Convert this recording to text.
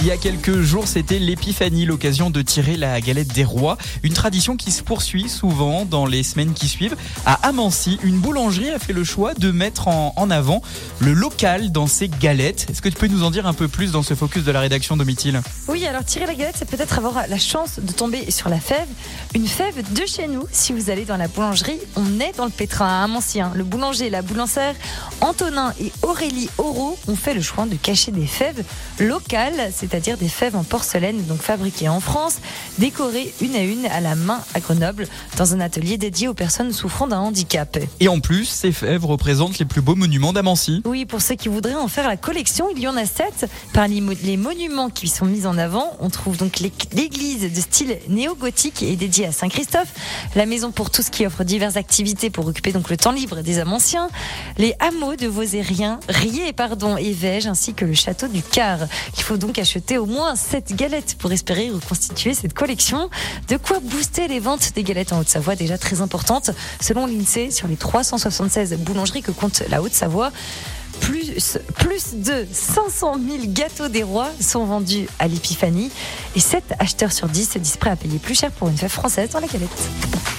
Il y a quelques jours, c'était l'épiphanie, l'occasion de tirer la galette des rois. Une tradition qui se poursuit souvent dans les semaines qui suivent. À Amancy, une boulangerie a fait le choix de mettre en, avant le local dans ses galettes. Est-ce que tu peux nous en dire un peu plus dans ce focus de la rédaction Domitil Oui, alors tirer la galette, c'est peut-être avoir la chance de tomber sur la fève. Une fève de chez nous. Si vous allez dans la boulangerie, on est dans le pétrin à Amancy. Hein. Le boulanger, la boulancière, Antonin et Aurélie Auro ont fait le choix de cacher des fèves locales c'est-à-dire des fèves en porcelaine, donc fabriquées en France, décorées une à une à la main à Grenoble, dans un atelier dédié aux personnes souffrant d'un handicap. Et en plus, ces fèves représentent les plus beaux monuments d'Amancy. Oui, pour ceux qui voudraient en faire la collection, il y en a sept. Parmi les monuments qui sont mis en avant, on trouve donc l'église de style néo-gothique et dédiée à Saint-Christophe, la maison pour tous qui offre diverses activités pour occuper donc le temps libre des Amanciens, les hameaux de Vauzérien, Riez pardon, et Vège, ainsi que le château du Car. Il faut donc acheter au moins 7 galettes pour espérer reconstituer cette collection. De quoi booster les ventes des galettes en Haute-Savoie, déjà très importante. Selon l'INSEE, sur les 376 boulangeries que compte la Haute-Savoie, plus, plus de 500 000 gâteaux des rois sont vendus à l'épiphanie et 7 acheteurs sur 10 se disent prêts à payer plus cher pour une fête française dans la galette.